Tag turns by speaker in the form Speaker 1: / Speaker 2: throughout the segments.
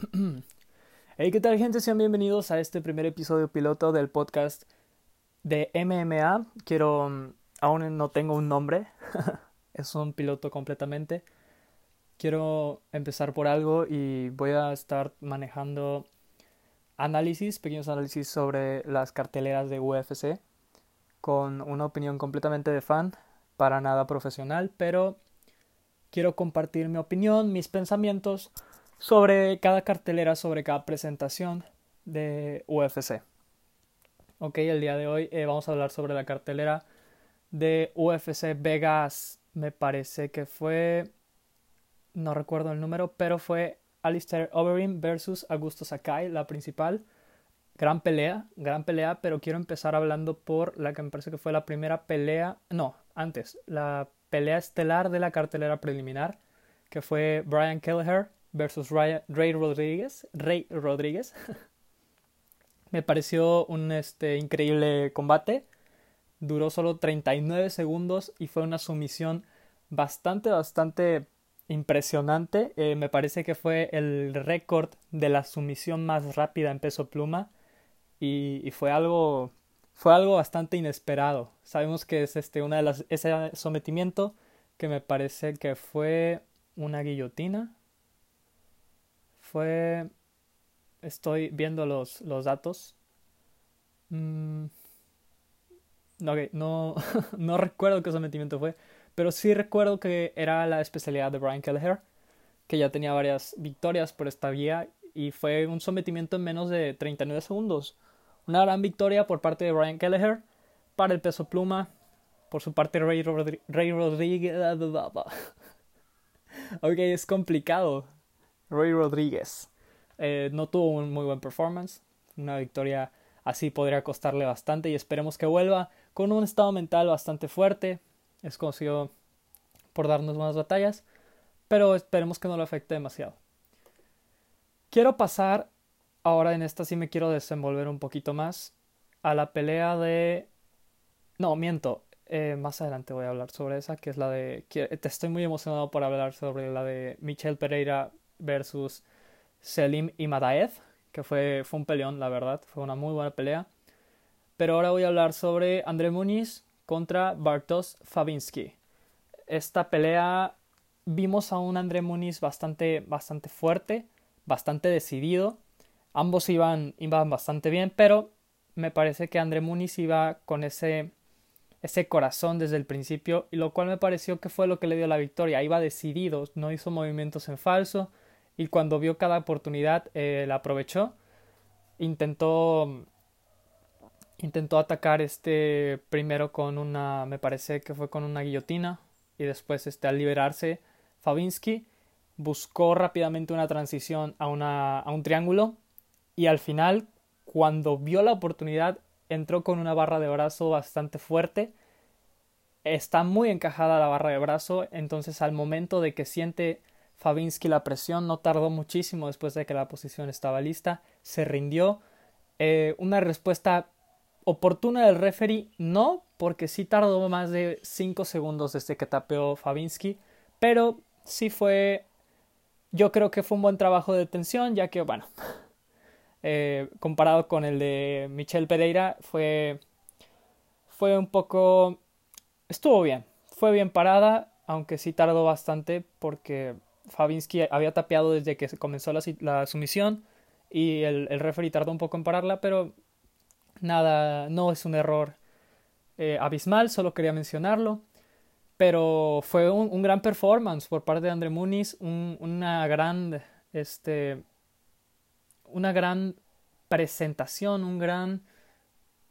Speaker 1: Hey, ¿qué tal gente? Sean bienvenidos a este primer episodio piloto del podcast de MMA. Quiero, mm, aún no tengo un nombre, es un piloto completamente. Quiero empezar por algo y voy a estar manejando análisis, pequeños análisis sobre las carteleras de UFC con una opinión completamente de fan, para nada profesional, pero quiero compartir mi opinión, mis pensamientos sobre cada cartelera, sobre cada presentación de UFC. Ok, el día de hoy eh, vamos a hablar sobre la cartelera de UFC Vegas. Me parece que fue. No recuerdo el número, pero fue Alistair Overeem versus Augusto Sakai, la principal. Gran pelea, gran pelea, pero quiero empezar hablando por la que me parece que fue la primera pelea. No, antes, la pelea estelar de la cartelera preliminar, que fue Brian Kelleher versus Ray Rodríguez. Rey Rodríguez. Me pareció un este, increíble combate. Duró solo 39 segundos y fue una sumisión bastante, bastante impresionante. Eh, me parece que fue el récord de la sumisión más rápida en peso pluma. Y, y, fue algo. Fue algo bastante inesperado. Sabemos que es este una de las. ese sometimiento que me parece que fue una guillotina. Fue estoy viendo los, los datos. Mm, no, no recuerdo qué sometimiento fue, pero sí recuerdo que era la especialidad de Brian Kelleher, que ya tenía varias victorias por esta vía y fue un sometimiento en menos de 39 segundos. Una gran victoria por parte de Brian Kelleher para el peso pluma. Por su parte, Ray Rodríguez. ok, es complicado. Ray Rodríguez. Eh, no tuvo un muy buen performance. Una victoria así podría costarle bastante y esperemos que vuelva con un estado mental bastante fuerte. Es conocido por darnos buenas batallas, pero esperemos que no lo afecte demasiado. Quiero pasar, ahora en esta sí me quiero desenvolver un poquito más, a la pelea de... No, miento, eh, más adelante voy a hablar sobre esa, que es la de... Te estoy muy emocionado por hablar sobre la de Michelle Pereira versus Selim Imadaev, que fue, fue un peleón, la verdad, fue una muy buena pelea. Pero ahora voy a hablar sobre André Muniz contra Bartosz Fabinski. Esta pelea vimos a un André Muniz bastante, bastante fuerte, bastante decidido. Ambos iban, iban bastante bien, pero me parece que André Muniz iba con ese, ese corazón desde el principio, y lo cual me pareció que fue lo que le dio la victoria. Iba decidido, no hizo movimientos en falso, y cuando vio cada oportunidad eh, la aprovechó. Intentó intentó atacar este primero con una me parece que fue con una guillotina y después este al liberarse Fabinski buscó rápidamente una transición a, una, a un triángulo y al final cuando vio la oportunidad entró con una barra de brazo bastante fuerte está muy encajada la barra de brazo entonces al momento de que siente Fabinski la presión no tardó muchísimo después de que la posición estaba lista, se rindió. Eh, una respuesta oportuna del referee no, porque sí tardó más de 5 segundos desde que tapeó Fabinski, pero sí fue, yo creo que fue un buen trabajo de detención, ya que, bueno, eh, comparado con el de Michelle Pereira, fue, fue un poco, estuvo bien, fue bien parada, aunque sí tardó bastante porque Fabinski había tapeado desde que comenzó la, sumisión y el, el referee tardó un poco en pararla, pero nada, no es un error eh, abismal, solo quería mencionarlo. Pero fue un, gran performance por parte de André Muniz, una gran, este, una gran presentación, un gran,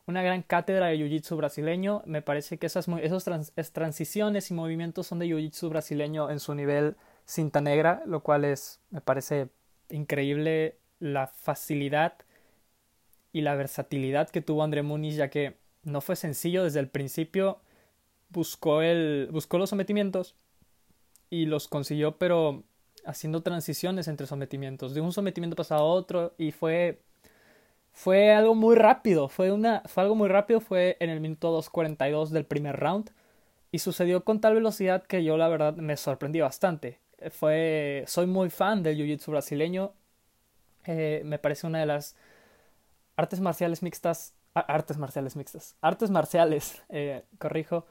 Speaker 1: una gran cátedra de Jiu-Jitsu brasileño. Me parece que esas, esos transiciones y movimientos son de Jiu-Jitsu brasileño en su nivel cinta negra, lo cual es, me parece increíble la facilidad y la versatilidad que tuvo André Muniz, ya que no fue sencillo desde el principio, buscó, el, buscó los sometimientos y los consiguió, pero haciendo transiciones entre sometimientos, de un sometimiento pasado a otro, y fue, fue algo muy rápido, fue, una, fue algo muy rápido, fue en el minuto 2.42 del primer round, y sucedió con tal velocidad que yo la verdad me sorprendí bastante fue, soy muy fan del jiu-jitsu brasileño Eh, me parece una de las artes marciales mixtas, artes marciales mixtas, artes marciales, eh, corrijo,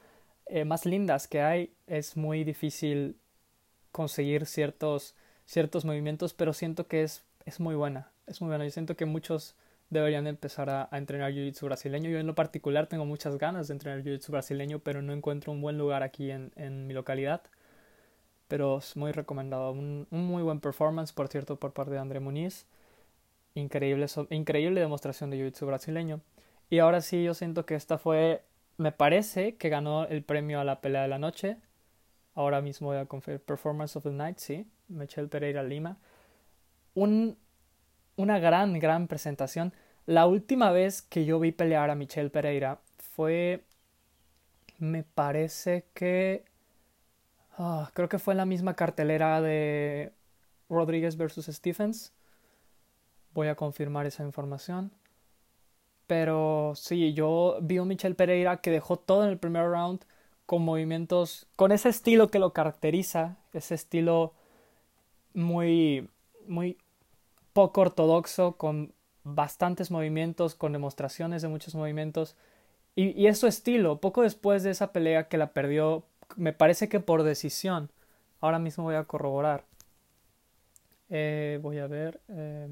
Speaker 1: eh, más lindas que hay. Es muy difícil conseguir ciertos, ciertos movimientos, pero siento que es, es muy buena. Es muy buena. Yo siento que muchos deberían empezar a, entrenar jiu-jitsu brasileño. Yo en lo particular tengo muchas ganas de entrenar jiu-jitsu brasileño, pero no encuentro un buen lugar aquí en, en mi localidad. Pero es muy recomendado. Un, muy buen performance, por cierto, por parte de André Muniz. Increíble, increíble demostración de jiu-jitsu brasileño. Y ahora sí, yo siento que esta fue, me parece que ganó el premio a la pelea de la noche. Ahora mismo voy a Performance of the Night, sí. Michelle Pereira Lima. Un, una gran, gran presentación. La última vez que yo vi pelear a Michelle Pereira fue. Me parece que. Ah, creo que fue la misma cartelera de Rodríguez versus Stephens. Voy a confirmar esa información. Pero sí, yo vi a Michelle Pereira que dejó todo en el primer round con movimientos, con ese estilo que lo caracteriza, ese estilo muy, muy poco ortodoxo, con bastantes movimientos, con demostraciones de muchos movimientos. Y, y, es su estilo. Poco después de esa pelea que la perdió, me parece que por decisión. Ahora mismo voy a corroborar. Eh, voy a ver. Eh,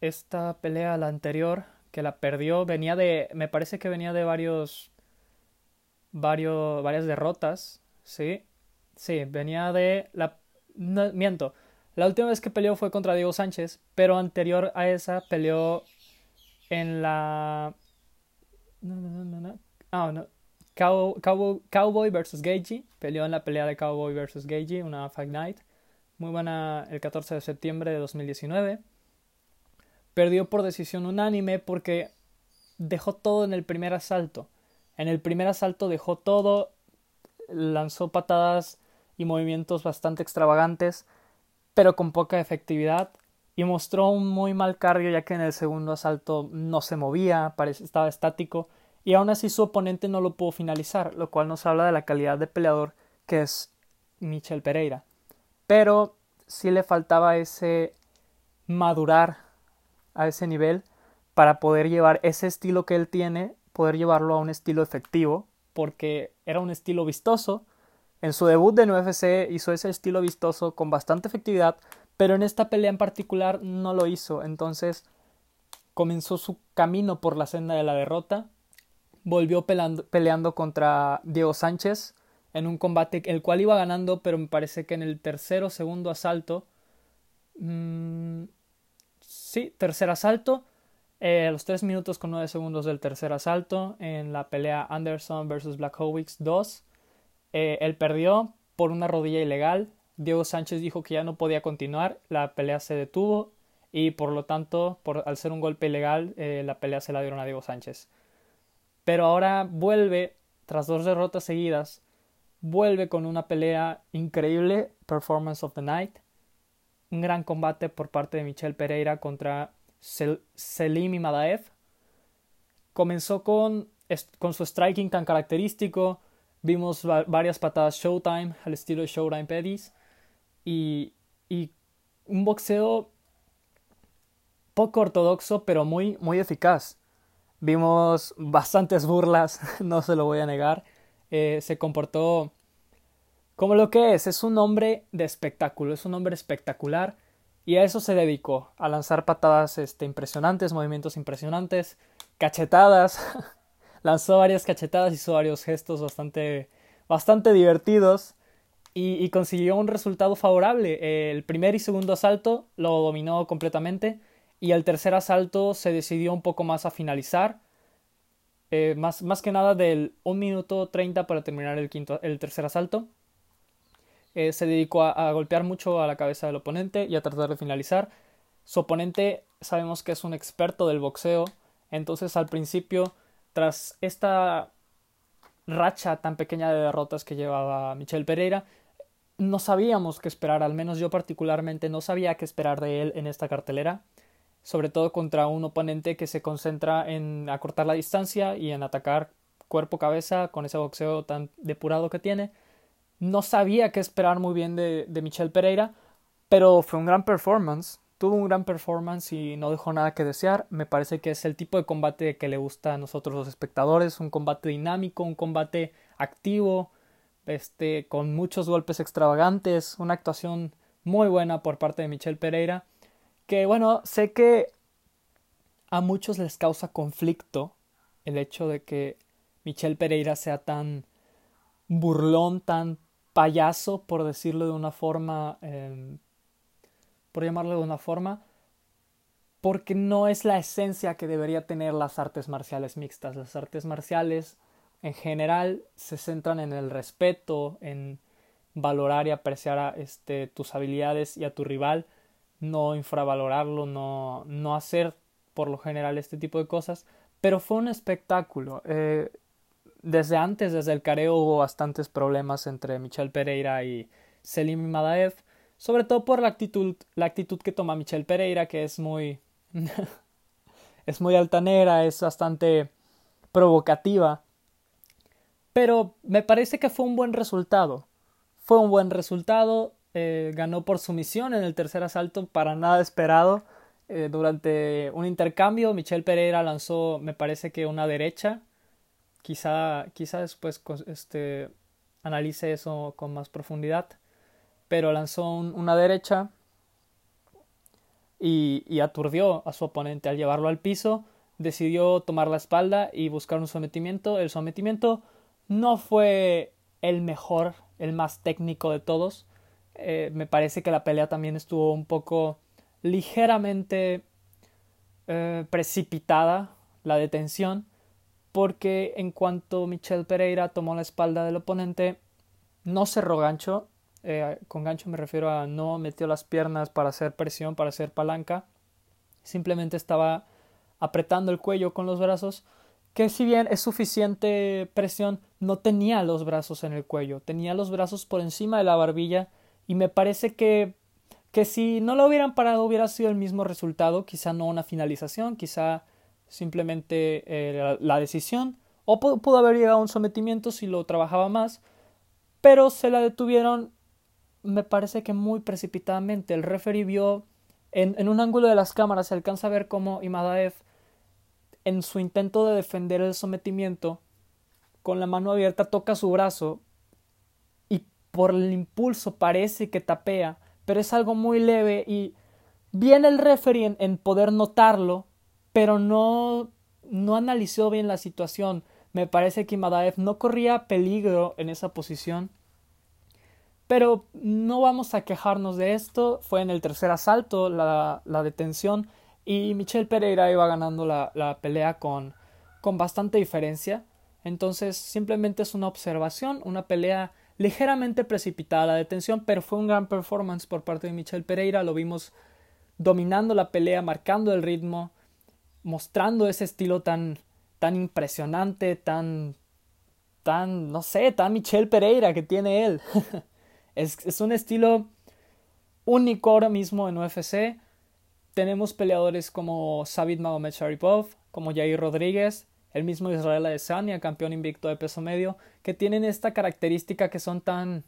Speaker 1: esta pelea, la anterior, que la perdió, venía de. Me parece que venía de varios. varios varias derrotas. Sí. Sí, venía de. La no, miento. La última vez que peleó fue contra Diego Sánchez, pero anterior a esa peleó en la. No, no, Ah, no. Cowboy, Cowboy vs. Gagey. Peleó en la pelea de Cowboy vs. Gagey, una Fight Night. Muy buena el 14 de septiembre de 2019. Perdió por decisión unánime porque dejó todo en el primer asalto. En el primer asalto dejó todo, lanzó patadas y movimientos bastante extravagantes, pero con poca efectividad, y mostró un muy mal cardio ya que en el segundo asalto no se movía, estaba estático, y aún así su oponente no lo pudo finalizar, lo cual nos habla de la calidad de peleador que es Michel Pereira. Pero sí le faltaba ese madurar a ese nivel para poder llevar ese estilo que él tiene, poder llevarlo a un estilo efectivo, porque era un estilo vistoso, en su debut de UFC hizo ese estilo vistoso con bastante efectividad, pero en esta pelea en particular no lo hizo. Entonces comenzó su camino por la senda de la derrota. Volvió peleando, contra Diego Sánchez en un combate el cual iba ganando, pero me parece que en el tercer o segundo asalto. Mmm, sí, tercer asalto. Eh, a los 3 minutos con 9 segundos del tercer asalto en la pelea Anderson vs. Black 2 eh, él perdió por una rodilla ilegal. Diego Sánchez dijo que ya no podía continuar. La pelea se detuvo y por lo tanto, por, al ser un golpe ilegal, eh, la pelea se la dieron a Diego Sánchez. Pero ahora vuelve, tras dos derrotas seguidas, vuelve con una pelea increíble, Performance of the Night. Un gran combate por parte de Michel Pereira contra Selim Madaev. Comenzó con, con su striking tan característico, Vimos varias patadas Showtime al estilo de Showtime Pedis y, y un boxeo poco ortodoxo pero muy, muy eficaz. Vimos bastantes burlas, no se lo voy a negar. Eh, se comportó como lo que es, es un hombre de espectáculo, es un hombre espectacular y a eso se dedicó, a lanzar patadas este, impresionantes, movimientos impresionantes, cachetadas, lanzó varias cachetadas, hizo varios gestos bastante, bastante divertidos y, consiguió un resultado favorable. El primer y segundo asalto lo dominó completamente y el tercer asalto se decidió un poco más a finalizar. Eh, más, más, que nada del 1 minuto 30 para terminar el, quinto, el tercer asalto. Eh, se dedicó a, a, golpear mucho a la cabeza del oponente y a tratar de finalizar. Su oponente sabemos que es un experto del boxeo, entonces al principio tras esta racha tan pequeña de derrotas que llevaba Michel Pereira, no sabíamos qué esperar, al menos yo particularmente no sabía qué esperar de él en esta cartelera, sobre todo contra un oponente que se concentra en acortar la distancia y en atacar cuerpo-cabeza con ese boxeo tan depurado que tiene. No sabía qué esperar muy bien de, de Michel Pereira, Pero fue un gran performance. Tuvo un gran performance y no dejó nada que desear. Me parece que es el tipo de combate que le gusta a nosotros los espectadores. Un combate dinámico, un combate activo, este, con muchos golpes extravagantes. Una actuación muy buena por parte de Michelle Pereira. Que bueno, sé que a muchos les causa conflicto el hecho de que Michelle Pereira sea tan burlón, tan payaso, por decirlo de una forma, em, por llamarlo de una forma, porque no es la esencia que debería tener las artes marciales mixtas. Las artes marciales en general se centran en el respeto, en valorar y apreciar a, este, tus habilidades y a tu rival, no infravalorarlo, no, no hacer por lo general este tipo de cosas, pero fue un espectáculo. Eh, desde antes, desde el careo, hubo bastantes problemas entre Michelle Pereira y Selim Madaev, sobre todo por la actitud, la actitud que toma Michelle Pereira, que es muy es muy altanera, es bastante provocativa. Pero me parece que fue un buen resultado. Fue un buen resultado. Eh, ganó por sumisión en el tercer asalto, para nada esperado. Eh, durante un intercambio, Michelle Pereira lanzó, me parece que una derecha. Quizá, quizá después este, analice eso con más profundidad. Pero lanzó una derecha y, y aturdió a su oponente al llevarlo al piso. Decidió tomar la espalda y buscar un sometimiento. El sometimiento no fue el mejor, el más técnico de todos. Eh, me parece que la pelea también estuvo un poco ligeramente eh, precipitada la detención porque en cuanto Michelle Pereira tomó la espalda del oponente no cerró gancho. Eh, con gancho me refiero a no metió las piernas para hacer presión para hacer palanca. Simplemente estaba apretando el cuello con los brazos que si bien es suficiente presión no tenía los brazos en el cuello. Tenía los brazos por encima de la barbilla y me parece que que si no lo hubieran parado hubiera sido el mismo resultado, quizá no una finalización, quizá simplemente eh, la, decisión, o pudo, haber llegado a un sometimiento si lo trabajaba más, pero se la detuvieron, me parece que muy precipitadamente. El referee vio en, en un ángulo de las cámaras, se alcanza a ver cómo Imadaev, en su intento de defender el sometimiento, con la mano abierta toca su brazo por el impulso parece que tapea pero es algo muy leve y viene el referee en, poder notarlo, pero no, no analizó bien la situación. Me parece que Madaev no corría peligro en esa posición. Pero no vamos a quejarnos de esto. Fue en el tercer asalto la, la detención y Michelle Pereira iba ganando la, la pelea con, con bastante diferencia. Entonces simplemente es una observación, una pelea ligeramente precipitada la detención, pero fue un gran performance por parte de Michel Pereira. Lo vimos dominando la pelea, marcando el ritmo, mostrando ese estilo tan, tan impresionante, tan, tan, no sé, tan Michel Pereira que tiene él. es, es un estilo único ahora mismo en UFC. Tenemos peleadores como Sabit Magomed Sharipov, como Jair Rodríguez, el mismo Israel Adesanya, campeón invicto de peso medio, que tienen esta característica que son tan,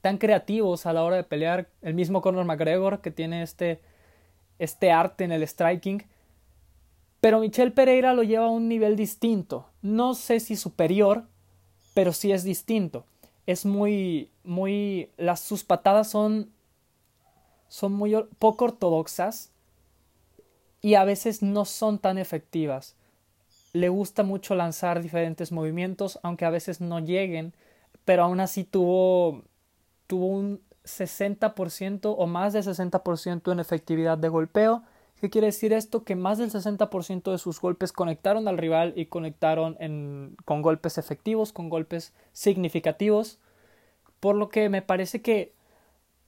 Speaker 1: tan creativos a la hora de pelear. El mismo Conor McGregor, que tiene este, este arte en el striking. Pero Michel Pereira lo lleva a un nivel distinto. No sé si superior, pero sí es distinto. Es muy, muy, las, sus patadas son, son muy poco ortodoxas y a veces no son tan efectivas le gusta mucho lanzar diferentes movimientos, aunque a veces no lleguen, pero aún así tuvo, tuvo un 60% o más del 60% en efectividad de golpeo. ¿Qué quiere decir esto? Que más del 60% de sus golpes conectaron al rival y conectaron en, con golpes efectivos, con golpes significativos, por lo que me parece que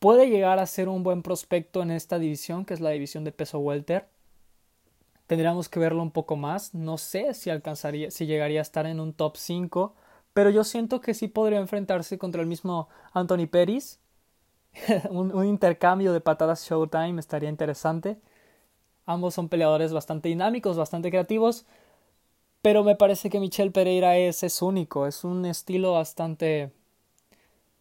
Speaker 1: puede llegar a ser un buen prospecto en esta división, que es la división de peso welter. Tendríamos que verlo un poco más. No sé si alcanzaría, si llegaría a estar en un top 5, pero yo siento que sí podría enfrentarse contra el mismo Anthony Peris. un, intercambio de patadas Showtime estaría interesante. Ambos son peleadores bastante dinámicos, bastante creativos, pero me parece que Michel Pereira es, es único, es un estilo bastante...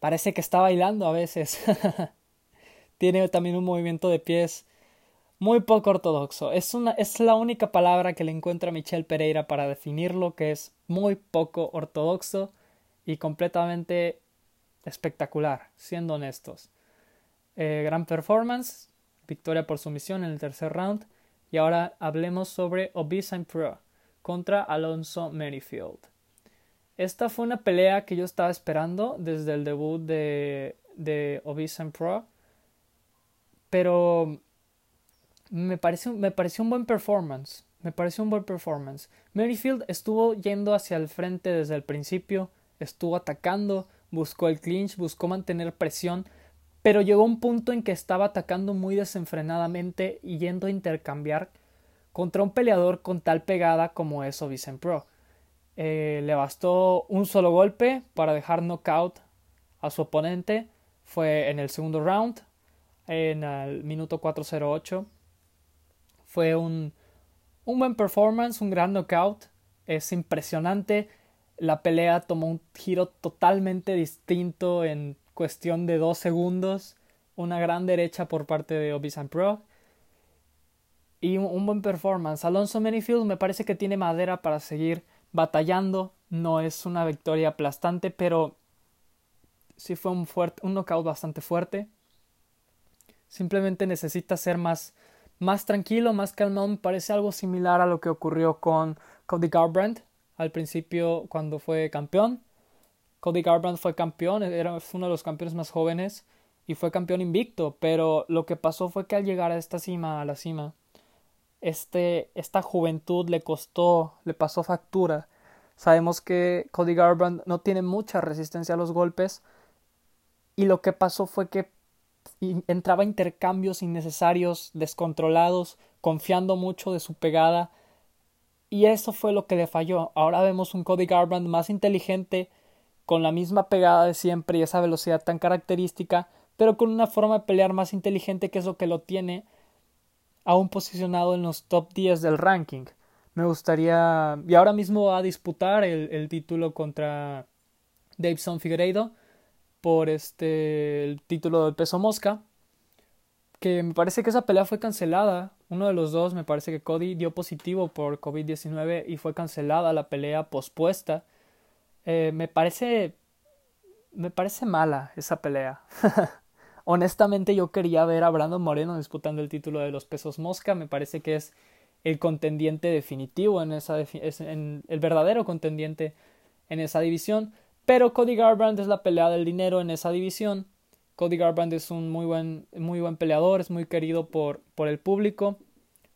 Speaker 1: Parece que está bailando a veces. Tiene también un movimiento de pies muy poco ortodoxo. Es, una, es la única palabra que le encuentra Michelle Pereira para definirlo, que es muy poco ortodoxo y completamente espectacular, siendo honestos. Eh, gran performance, victoria por sumisión en el tercer round. Y ahora hablemos sobre Obisa Pro contra Alonso Merrifield. Esta fue una pelea que yo estaba esperando desde el debut de, de Pro. Pero me pareció, un buen performance. Me pareció un buen performance. Merrifield estuvo yendo hacia el frente desde el principio, estuvo atacando, buscó el clinch, buscó mantener presión, pero llegó un punto en que estaba atacando muy desenfrenadamente y yendo a intercambiar contra un peleador con tal pegada como es Ovisen Pro. Eh, le bastó un solo golpe para dejar knockout a su oponente. Fue en el segundo round, en el minuto 408. Fue un, un buen performance, un gran knockout. Es impresionante. La pelea tomó un giro totalmente distinto en cuestión de dos segundos, una gran derecha por parte de Obisan Pro y un, buen performance. Alonso Manyfield me parece que tiene madera para seguir batallando. No es una victoria aplastante, pero sí fue un, fuerte, un knockout bastante fuerte. Simplemente necesita ser más, más tranquilo, más calmado. Parece algo similar a lo que ocurrió con Cody Garbrandt al principio cuando fue campeón. Cody Garbrandt fue campeón, era uno de los campeones más jóvenes y fue campeón invicto, pero lo que pasó fue que al llegar a esta cima, a la cima, este, esta juventud le costó, le pasó factura. Sabemos que Cody Garbrandt no tiene mucha resistencia a los golpes y lo que pasó fue que entraba intercambios innecesarios, descontrolados, confiando mucho de su pegada y eso fue lo que le falló. Ahora vemos un Cody Garbrandt más inteligente, con la misma pegada de siempre y esa velocidad tan característica, pero con una forma de pelear más inteligente que es lo que lo tiene aún posicionado en los top 10 del ranking. Me gustaría. Y ahora mismo va a disputar el, título contra Davidson Figueiredo por este el título del peso mosca. Que me parece que esa pelea fue cancelada. Uno de los dos, me parece que Cody dio positivo por COVID-19 y fue cancelada la pelea pospuesta. Eh, me parece. Me parece mala esa pelea. Honestamente, yo quería ver a Brandon Moreno disputando el título de los pesos mosca. Me parece que es el contendiente definitivo en esa. el verdadero contendiente en esa división. Pero Cody Garbrandt es la pelea del dinero en esa división. Cody Garbrandt es un muy buen, muy buen peleador, es muy querido por, por el público,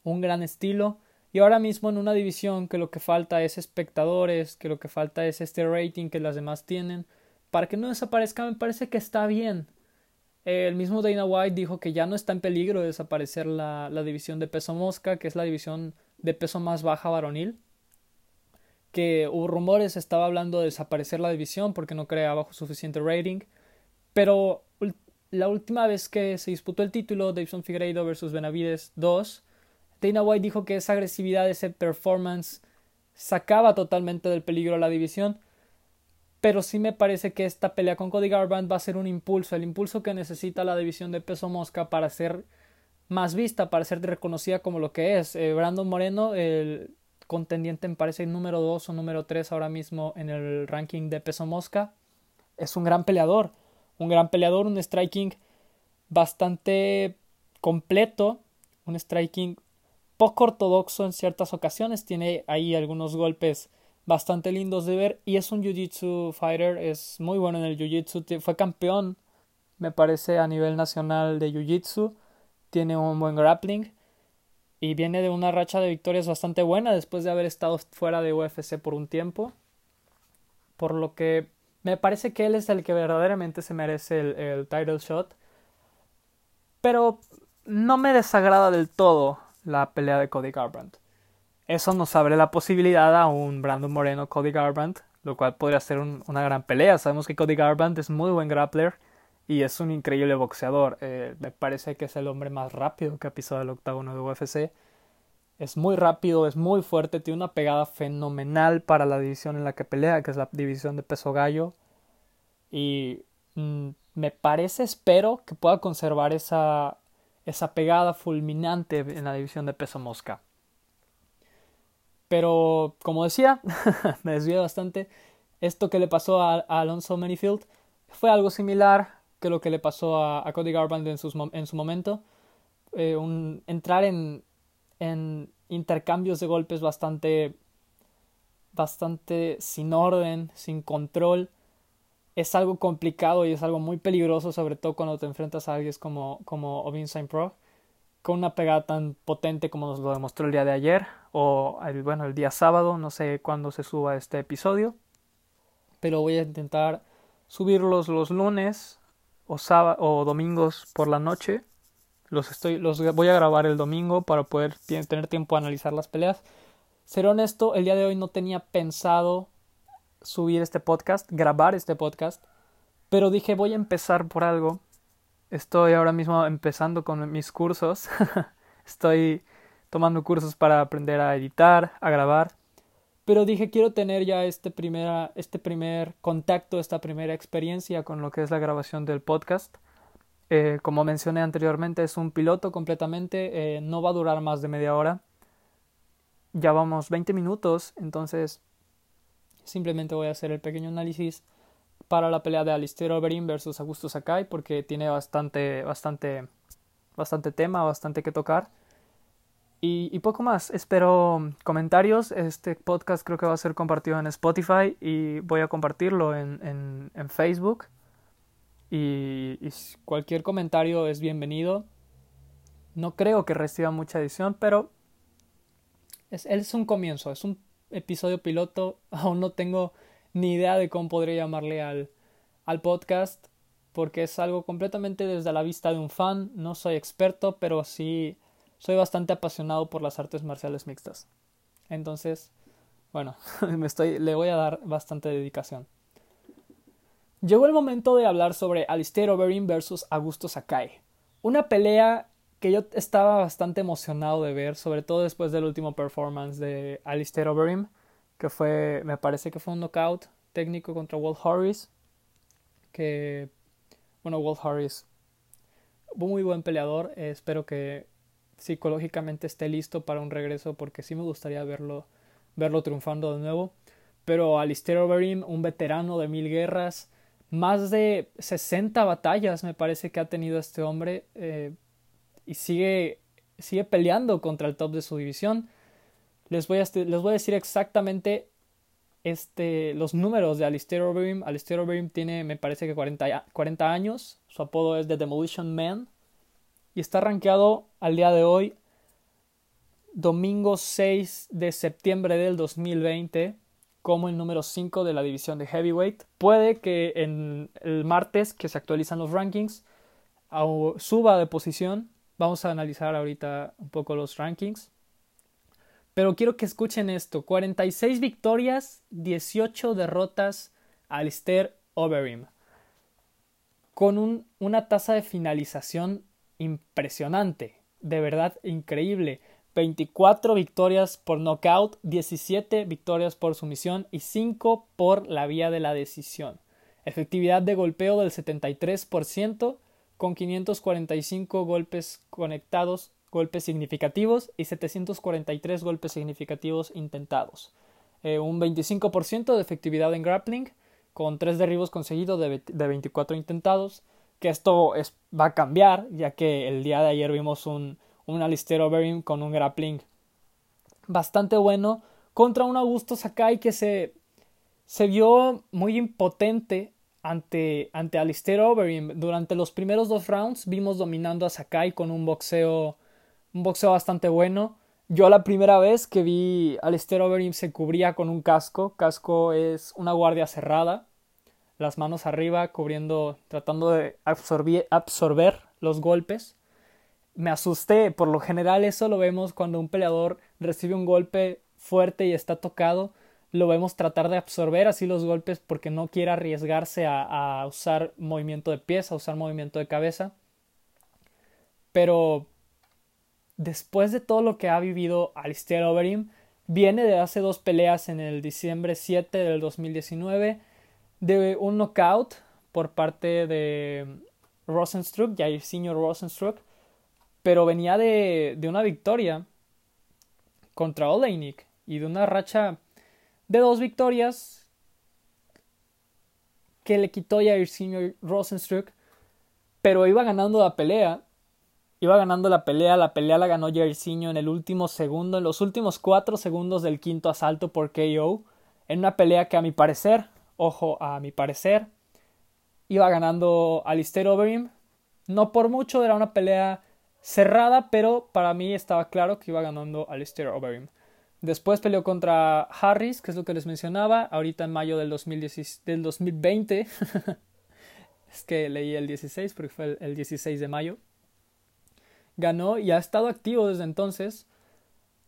Speaker 1: un gran estilo. Y ahora mismo en una división que lo que falta es espectadores, que lo que falta es este rating que las demás tienen, para que no desaparezca me parece que está bien. El mismo Dana White dijo que ya no está en peligro de desaparecer la, la división de peso mosca, que es la división de peso más baja varonil. Que hubo rumores, estaba hablando de desaparecer la división porque no creaba suficiente rating. Pero la última vez que se disputó el título, Davidson Figueiredo versus Benavides 2, Dana White dijo que esa agresividad, ese performance sacaba totalmente del peligro a la división. Pero sí me parece que esta pelea con Cody Garbrandt va a ser un impulso, el impulso que necesita la división de peso mosca para ser más vista, para ser reconocida como lo que es. Eh, Brandon Moreno, el contendiente me parece número 2 o número 3 ahora mismo en el ranking de peso mosca, es un gran peleador, un gran peleador, un striking bastante completo, un striking poco ortodoxo en ciertas ocasiones, tiene ahí algunos golpes bastante lindos de ver y es un jiu-jitsu fighter, es muy bueno en el jiu-jitsu, fue campeón me parece a nivel nacional de jiu-jitsu, tiene un buen grappling y viene de una racha de victorias bastante buena después de haber estado fuera de UFC por un tiempo, por lo que me parece que él es el que verdaderamente se merece el, title shot, pero no me desagrada del todo la pelea de Cody Garbrandt. Eso nos abre la posibilidad a un Brandon Moreno Cody Garbrandt, lo cual podría ser una gran pelea. Sabemos que Cody Garbrandt es muy buen grappler y es un increíble boxeador. Eh, me parece que es el hombre más rápido que ha pisado el octágono de UFC. Es muy rápido, es muy fuerte, tiene una pegada fenomenal para la división en la que pelea, que es la división de peso gallo. Y mm, me parece, espero que pueda conservar esa, esa pegada fulminante en la división de peso mosca. Pero, como decía, me desvié bastante. Esto que le pasó a, Alonso Manifield fue algo similar que lo que le pasó a, Cody Garbrandt en, en su momento. Eh, un, entrar en, en intercambios de golpes bastante bastante sin orden, sin control. Es algo complicado y es algo muy peligroso, sobre todo cuando te enfrentas a alguien como, como Ovin Saint Pro, con una pegada tan potente como nos lo demostró el día de ayer, o el, bueno, el día sábado, no sé cuándo se suba este episodio, pero voy a intentar subirlos los lunes o, sábado, o domingos por la noche. Los, estoy, los voy a grabar el domingo para poder tener tiempo a analizar las peleas ser honesto, el día de hoy no tenía pensado subir este podcast, grabar este podcast, pero dije voy a empezar por algo. Estoy ahora mismo empezando con mis cursos. Estoy tomando cursos para aprender a editar, a grabar. Pero dije quiero tener ya este, primera, este primer contacto, esta primera experiencia con lo que es la grabación del podcast. Eh, como mencioné anteriormente, es un piloto completamente, eh, no va a durar más de media hora ya vamos 20 minutos, entonces simplemente voy a hacer el pequeño análisis para la pelea de Alistair Overeem versus Augusto Sakai porque tiene bastante, bastante, bastante tema, bastante que tocar. Y, poco más, espero comentarios. Este podcast creo que va a ser compartido en Spotify y voy a compartirlo en, en, Facebook. Y, y, cualquier comentario es bienvenido. No creo que reciba mucha edición, pero es, es un comienzo, es un episodio piloto. Aún no tengo ni idea de cómo podría llamarle al, al podcast, porque es algo completamente desde la vista de un fan. No soy experto, pero sí soy bastante apasionado por las artes marciales mixtas. Entonces, bueno, me estoy, le voy a dar bastante dedicación. Llegó el momento de hablar sobre Alistair Overeem versus Augusto Sakai. Una pelea que yo estaba bastante emocionado de ver, sobre todo después del último performance de Alistair Overeem, que fue, me parece que fue un knockout técnico contra Walt Harris, que, bueno, Walt Harris, muy buen peleador, eh, espero que psicológicamente esté listo para un regreso, porque sí me gustaría verlo, verlo triunfando de nuevo, pero Alistair Overeem, un veterano de mil guerras, más de 60 batallas me parece que ha tenido este hombre, eh, y sigue, sigue peleando contra el top de su división. Les voy a, les voy a decir exactamente este, los números de Alistair Overeem. Alistair Overeem tiene, me parece que 40, 40 años. Su apodo es The Demolition Man. Y está rankeado al día de hoy, domingo 6 de septiembre del 2020, como el número 5 de la división de Heavyweight. Puede que en el martes, que se actualizan los rankings, suba de posición Vamos a analizar ahorita un poco los rankings. Pero quiero que escuchen esto. 46 victorias, 18 derrotas Alistair Overeem. Con una tasa de finalización impresionante. De verdad increíble. 24 victorias por knockout, 17 victorias por sumisión y 5 por la vía de la decisión. Efectividad de golpeo del 73%, con 545 golpes conectados, golpes significativos y 743 golpes significativos intentados. Eh, un 25% de efectividad en grappling, con 3 derribos conseguidos de, 24 intentados, que esto es, va a cambiar, ya que el día de ayer vimos un, un Alistair Overeem con un grappling bastante bueno contra un Augusto Sakai que se, se vio muy impotente ante, ante Alistair Overeem. Durante los primeros dos rounds vimos dominando a Sakai con un boxeo, un boxeo bastante bueno. Yo la primera vez que vi a Alistair Overeem se cubría con un casco. Casco es una guardia cerrada, las manos arriba, cubriendo, tratando de absorber, absorber los golpes. Me asusté, por lo general eso lo vemos cuando un peleador recibe un golpe fuerte y está tocado lo vemos tratar de absorber así los golpes porque no quiere arriesgarse a, usar movimiento de pies, a usar movimiento de cabeza. Pero después de todo lo que ha vivido Alistair Overeem, viene de hace dos peleas en el diciembre 7 del 2019, de un knockout por parte de Rosenstruck, Jairzinho Rosenstruck, pero venía de, de una victoria contra Oleinik y de una racha de dos victorias que le quitó Jairzinho Rosenstruck, pero iba ganando la pelea. Iba ganando la pelea, la pelea la ganó Jairzinho en el último segundo, en los últimos cuatro segundos del quinto asalto por KO, en una pelea que a mi parecer, ojo, a mi parecer, iba ganando Alistair Overeem, no por mucho, era una pelea cerrada, pero para mí estaba claro que iba ganando Alistair Overeem. Después peleó contra Harris, que es lo que les mencionaba, ahorita en mayo del, 2010, del 2020. es que leí el 16 porque fue el, 16 de mayo. Ganó y ha estado activo desde entonces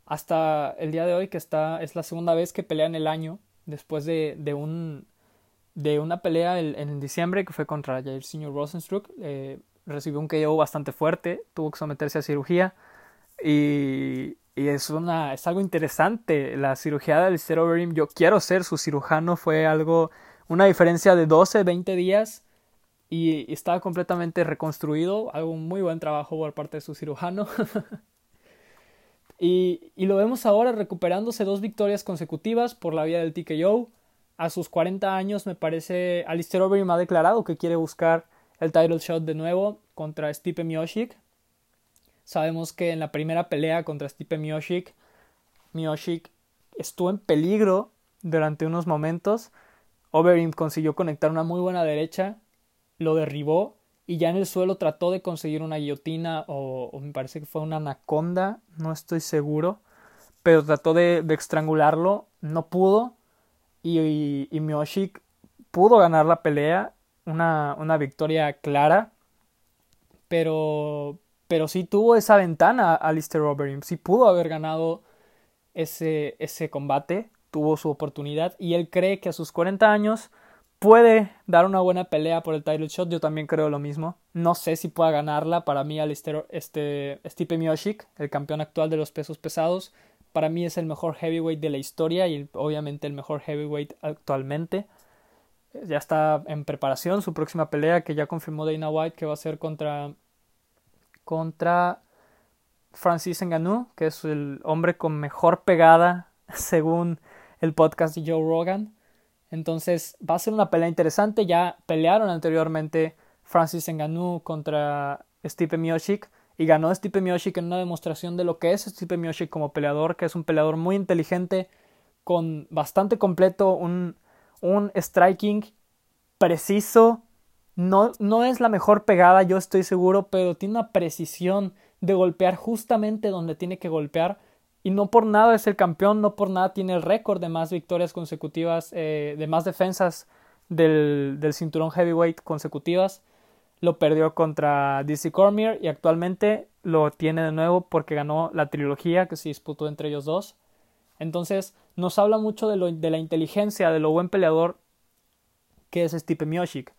Speaker 1: hasta el día de hoy, que está, es la segunda vez que pelea en el año, después de, de, un, de una pelea en diciembre que fue contra Jairzinho Rosenstruck. Eh, recibió un KO bastante fuerte, tuvo que someterse a cirugía y, es, una, es algo interesante. La cirugía de Alistair Overeem, yo quiero ser su cirujano, fue algo, una diferencia de 12, 20 días y, estaba completamente reconstruido. Algo muy buen trabajo por parte de su cirujano. y, y lo vemos ahora recuperándose dos victorias consecutivas por la vía del TKO. A sus 40 años, me parece, Alistair Overeem ha declarado que quiere buscar el title shot de nuevo contra Stipe Miocic Sabemos que en la primera pelea contra Stipe Miocic, Miocic estuvo en peligro durante unos momentos. Overeem consiguió conectar una muy buena derecha, lo derribó y ya en el suelo trató de conseguir una guillotina o, me parece que fue una anaconda, no estoy seguro, pero trató de, estrangularlo, no pudo y, y, y pudo ganar la pelea, una, una victoria clara, pero, pero sí tuvo esa ventana Alistair Overeem, sí pudo haber ganado ese, ese combate, tuvo su oportunidad y él cree que a sus 40 años puede dar una buena pelea por el title shot, yo también creo lo mismo. No sé si pueda ganarla, para mí Alistair este Stipe Miocic, el campeón actual de los pesos pesados, para mí es el mejor heavyweight de la historia y obviamente el mejor heavyweight actualmente. Ya está en preparación su próxima pelea que ya confirmó Dana White que va a ser contra contra Francis Ngannou, que es el hombre con mejor pegada según el podcast de Joe Rogan. Entonces va a ser una pelea interesante. Ya pelearon anteriormente Francis Ngannou contra Stipe Miocic y ganó Stipe Miocic en una demostración de lo que es Stipe Miocic como peleador, que es un peleador muy inteligente, con bastante completo, un, un striking preciso, no, no es la mejor pegada, yo estoy seguro, pero tiene una precisión de golpear justamente donde tiene que golpear. Y no por nada es el campeón, no por nada tiene el récord de más victorias consecutivas, eh, de más defensas del, del, cinturón heavyweight consecutivas. Lo perdió contra DC Cormier y actualmente lo tiene de nuevo porque ganó la trilogía que se disputó entre ellos dos. Entonces nos habla mucho de, la inteligencia, de lo buen peleador que es Stipe Miocic.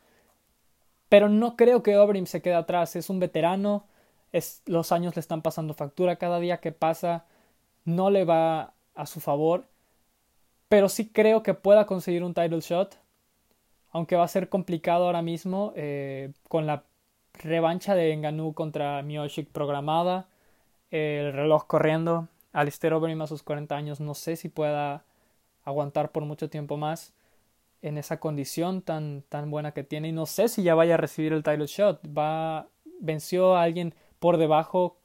Speaker 1: Pero no creo que Overeem se quede atrás. Es un veterano. Los años le están pasando factura. Cada día que pasa no le va a su favor. Pero sí creo que pueda conseguir un title shot. Aunque va a ser complicado ahora mismo. Eh, con la revancha de Ngannou contra Miocic programada. el reloj corriendo. Alistair Overeem a sus 40 años. No sé si pueda aguantar por mucho tiempo más en esa condición tan, tan buena que tiene y no sé si ya vaya a recibir el title shot. Va, venció a alguien por debajo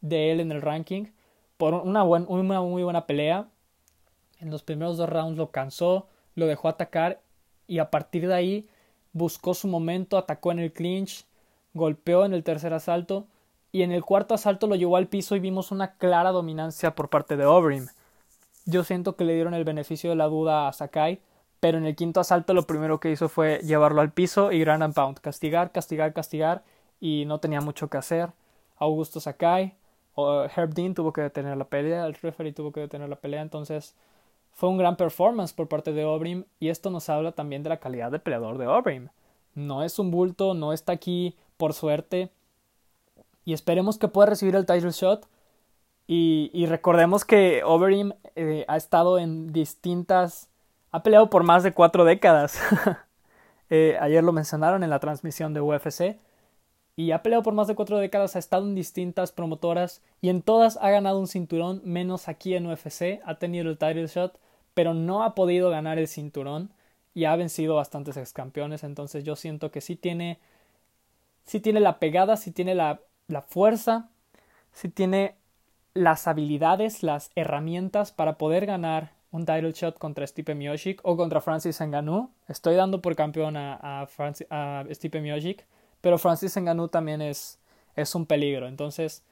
Speaker 1: de él en el ranking por una, una muy buena pelea. En los primeros dos rounds lo cansó, lo dejó atacar y a partir de ahí buscó su momento, atacó en el clinch, golpeó en el tercer asalto y en el cuarto asalto lo llevó al piso y vimos una clara dominancia por parte de Overeem. Yo siento que le dieron el beneficio de la duda a Sakai pero en el quinto asalto lo primero que hizo fue llevarlo al piso y ground and pound, castigar, castigar, castigar y no tenía mucho que hacer. Augusto Sakai Herb Dean tuvo que detener la pelea, el referee tuvo que detener la pelea, entonces fue un gran performance por parte de Obrim y esto nos habla también de la calidad de peleador de Obrim. No es un bulto, no está aquí por suerte y esperemos que pueda recibir el title shot y, recordemos que Overeem eh, ha estado en distintas ha peleado por más de cuatro décadas. Eh, ayer lo mencionaron en la transmisión de UFC. Y ha peleado por más de cuatro décadas, ha estado en distintas promotoras y en todas ha ganado un cinturón, menos aquí en UFC. Ha tenido el title shot, pero no ha podido ganar el cinturón y ha vencido bastantes ex campeones. Entonces yo siento que sí tiene, sí tiene la pegada, sí tiene la, la fuerza, sí tiene las habilidades, las herramientas para poder ganar un title shot contra Stipe Miocic o contra Francis Ngannou. Estoy dando por campeón a, a, Miocic, pero Francis Ngannou también es, es un peligro. Entonces,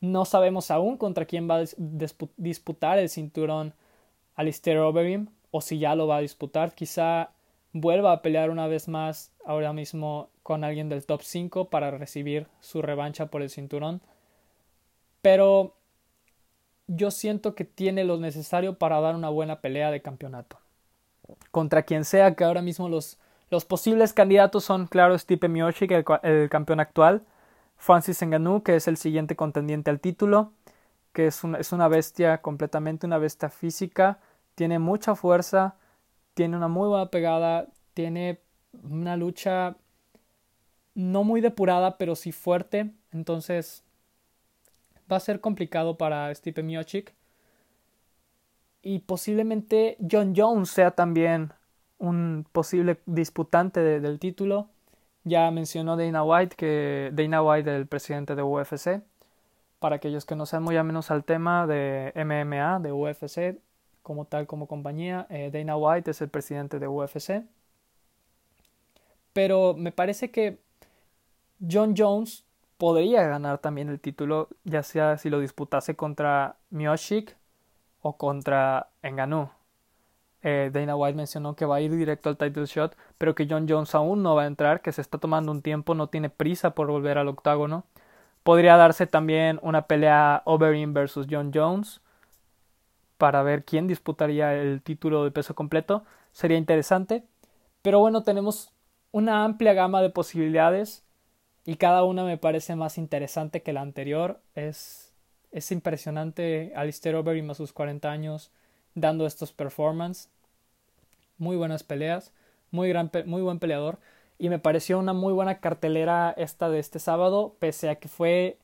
Speaker 1: no sabemos aún contra quién va a disputar el cinturón Alistair Overeem o si ya lo va a disputar. Quizá vuelva a pelear una vez más ahora mismo con alguien del top 5 para recibir su revancha por el cinturón. Pero yo siento que tiene lo necesario para dar una buena pelea de campeonato. Contra quien sea que ahora mismo los, posibles candidatos son, claro, Stipe Miocic, el, el campeón actual, Francis Ngannou, que es el siguiente contendiente al título, que es una bestia completamente, una bestia física, tiene mucha fuerza, tiene una muy buena pegada, tiene una lucha no muy depurada, pero sí fuerte, entonces va a ser complicado para Stipe Miocic. Y posiblemente John Jones sea también un posible disputante del título. Ya mencionó Dana White, que Dana White, el presidente de UFC. Para aquellos que no sean muy a menos al tema de MMA, de UFC, como tal, como compañía, eh, Dana White es el presidente de UFC. Pero me parece que John Jones podría ganar también el título, ya sea si lo disputase contra Miocic o contra Ngannou. Eh, Dana White mencionó que va a ir directo al title shot, pero que John Jones aún no va a entrar, que se está tomando un tiempo, no tiene prisa por volver al octágono. Podría darse también una pelea Overeem versus John Jones para ver quién disputaría el título de peso completo. Sería interesante. Pero bueno, tenemos una amplia gama de posibilidades y cada una me parece más interesante que la anterior. Es, es impresionante Alistair Overeem a sus 40 años dando estos performances. Muy buenas peleas, muy, gran, muy buen peleador. Y me pareció una muy buena cartelera esta de este sábado, pese a que fue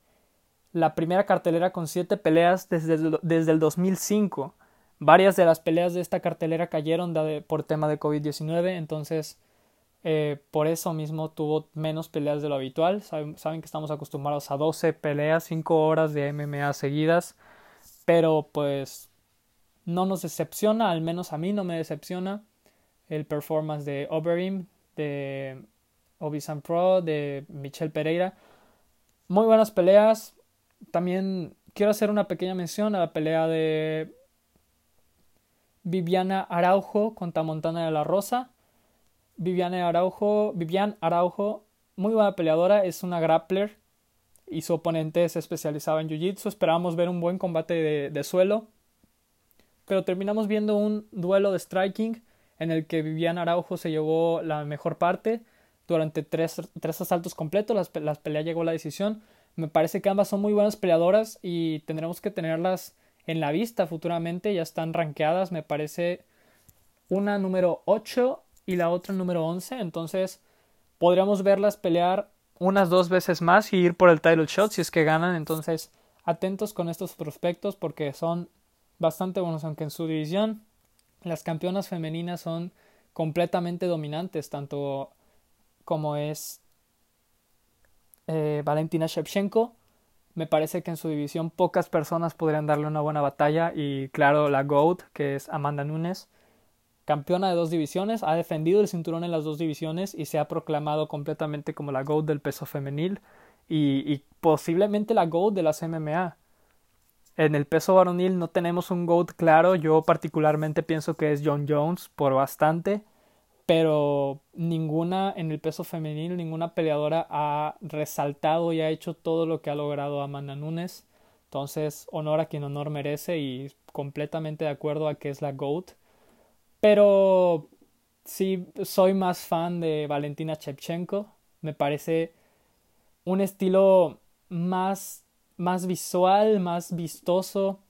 Speaker 1: la primera cartelera con siete peleas desde el, desde el 2005. Varias de las peleas de esta cartelera cayeron por tema de COVID-19, entonces eh, por eso mismo tuvo menos peleas de lo habitual. Saben, que estamos acostumbrados a 12 peleas, 5 horas de MMA seguidas. Pero pues no nos decepciona, al menos a mí no me decepciona el performance de Oberim, de Obisan Pro, de Michelle Pereira. Muy buenas peleas. También quiero hacer una pequeña mención a la pelea de Viviana Araujo contra Montana de la Rosa. Viviane Araujo, Vivian Araujo, muy buena peleadora, es una grappler y su oponente se especializaba en Jiu-Jitsu. Esperábamos ver un buen combate de, suelo, pero terminamos viendo un duelo de striking en el que Vivian Araujo se llevó la mejor parte durante tres, tres asaltos completos. Las peleas llegó a la decisión. Me parece que ambas son muy buenas peleadoras y tendremos que tenerlas en la vista futuramente. Ya están rankeadas, me parece una número 8 y la otra número 11. Entonces podríamos verlas pelear unas dos veces más y ir por el title shot si es que ganan. Entonces atentos con estos prospectos porque son bastante buenos, aunque en su división las campeonas femeninas son completamente dominantes, tanto como es eh, Valentina Shevchenko. Me parece que en su división pocas personas podrían darle una buena batalla y claro la GOAT que es Amanda Nunes campeona de dos divisiones, ha defendido el cinturón en las dos divisiones y se ha proclamado completamente como la GOAT del peso femenil y, posiblemente la GOAT de las MMA. En el peso varonil no tenemos un GOAT claro, yo particularmente pienso que es John Jones por bastante, pero ninguna en el peso femenil, ninguna peleadora ha resaltado y ha hecho todo lo que ha logrado Amanda Nunes. Entonces, honor a quien honor merece y completamente de acuerdo a que es la GOAT. Pero sí soy más fan de Valentina Chepchenko. Me parece un estilo más, más visual, más vistoso.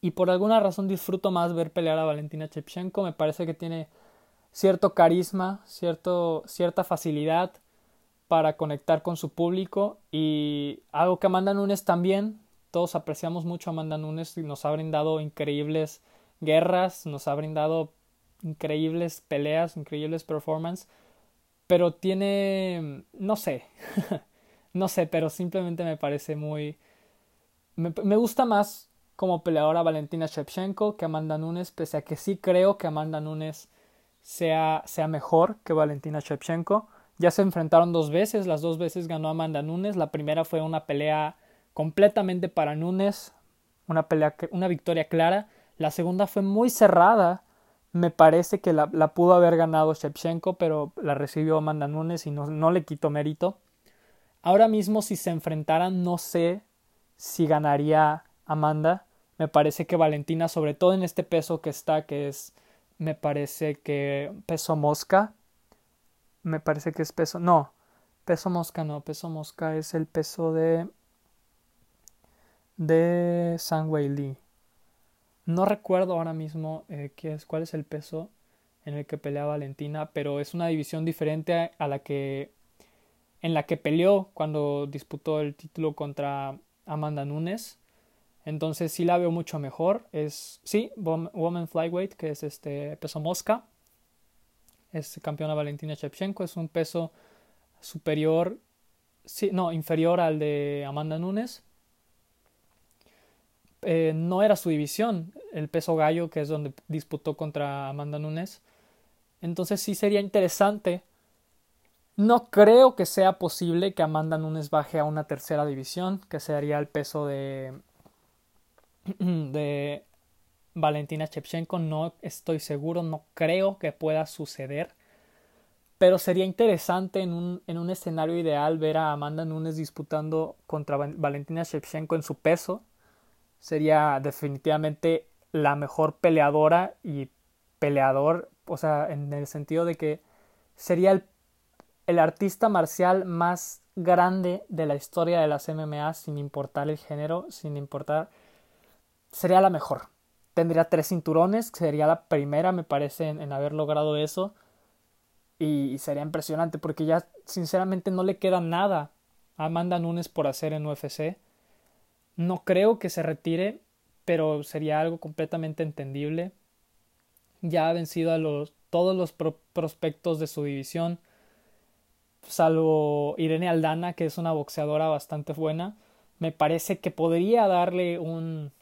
Speaker 1: Y por alguna razón disfruto más ver pelear a Valentina Chepchenko. Me parece que tiene cierto carisma, cierto, cierta facilidad para conectar con su público y algo que Amanda Nunes también, todos apreciamos mucho a Amanda Nunes y nos ha brindado increíbles guerras, nos ha brindado increíbles peleas, increíbles performances, pero tiene, no sé, no sé, pero simplemente me parece muy, me, me gusta más como peleadora Valentina Shevchenko que Amanda Nunes, pese a que sí creo que Amanda Nunes sea, sea mejor que Valentina Shevchenko. Ya se enfrentaron dos veces, las dos veces ganó Amanda Nunes. La primera fue una pelea completamente para Nunes, una, pelea, una victoria clara. La segunda fue muy cerrada. Me parece que la, pudo haber ganado Shevchenko, pero la recibió Amanda Nunes y no, no le quitó mérito. Ahora mismo, si se enfrentaran, no sé si ganaría Amanda. Me parece que Valentina, sobre todo en este peso que está, que es, me parece que peso mosca. Me parece que es peso. No, peso mosca no, peso mosca es el peso de. de Sangwei Lee. No recuerdo ahora mismo eh, qué es, cuál es el peso en el que pelea Valentina, pero es una división diferente a la que en la que peleó cuando disputó el título contra Amanda Nunes. Entonces sí la veo mucho mejor. Es, sí, Woman Flyweight, que es este peso mosca. Es campeona Valentina Shevchenko. Es un peso superior, sí, no, inferior al de Amanda Nunes. Eh, no era su división, el peso gallo, que es donde disputó contra Amanda Nunes. Entonces sí sería interesante. No creo que sea posible que Amanda Nunes baje a una tercera división, que sería el peso de de Valentina Shevchenko no estoy seguro, no creo que pueda suceder. Pero sería interesante en un, en un escenario ideal ver a Amanda Nunes disputando contra Valentina Shevchenko en su peso. Sería definitivamente la mejor peleadora y peleador, o sea, en el sentido de que sería el, el artista marcial más grande de la historia de las MMA sin importar el género, sin importar sería la mejor. Tendría tres cinturones, sería la primera, me parece, en, haber logrado eso. Y, sería impresionante porque ya sinceramente no le queda nada a Amanda Nunes por hacer en UFC. No creo que se retire, pero sería algo completamente entendible. Ya ha vencido a los, todos los prospectos de su división, salvo Irene Aldana, que es una boxeadora bastante buena. Me parece que podría darle un,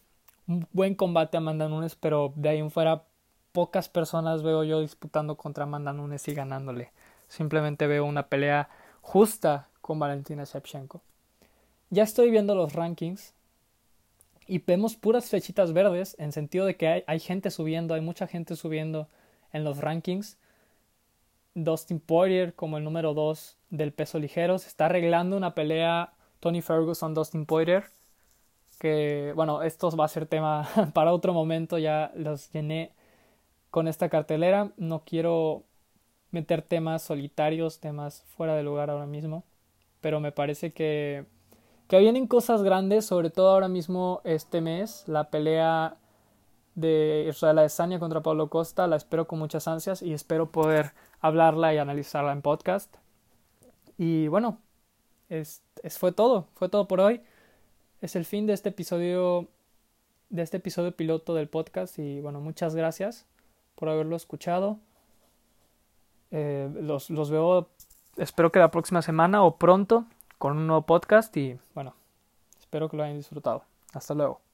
Speaker 1: un buen combate a Amanda Nunes, pero de ahí en fuera pocas personas veo yo disputando contra Amanda Nunes y ganándole. Simplemente veo una pelea justa con Valentina Shevchenko. Ya estoy viendo los rankings y vemos puras flechitas verdes en sentido de que hay, gente subiendo, hay mucha gente subiendo en los rankings. Dustin Poirier como el número 2 del peso ligero. Se está arreglando una pelea Tony Ferguson, Dustin Poirier que bueno, esto va a ser tema para otro momento, ya los llené con esta cartelera, no quiero meter temas solitarios, temas fuera de lugar ahora mismo, pero me parece que, que vienen cosas grandes, sobre todo ahora mismo este mes, la pelea de Israel Adesanya contra Pablo Costa, la espero con muchas ansias y espero poder hablarla y analizarla en podcast. Y bueno, es, es, fue todo, fue todo por hoy es el fin de este episodio de este episodio piloto del podcast y bueno muchas gracias por haberlo escuchado. Eh, los, los veo espero que la próxima semana o pronto con un nuevo podcast y bueno espero que lo hayan disfrutado. Hasta luego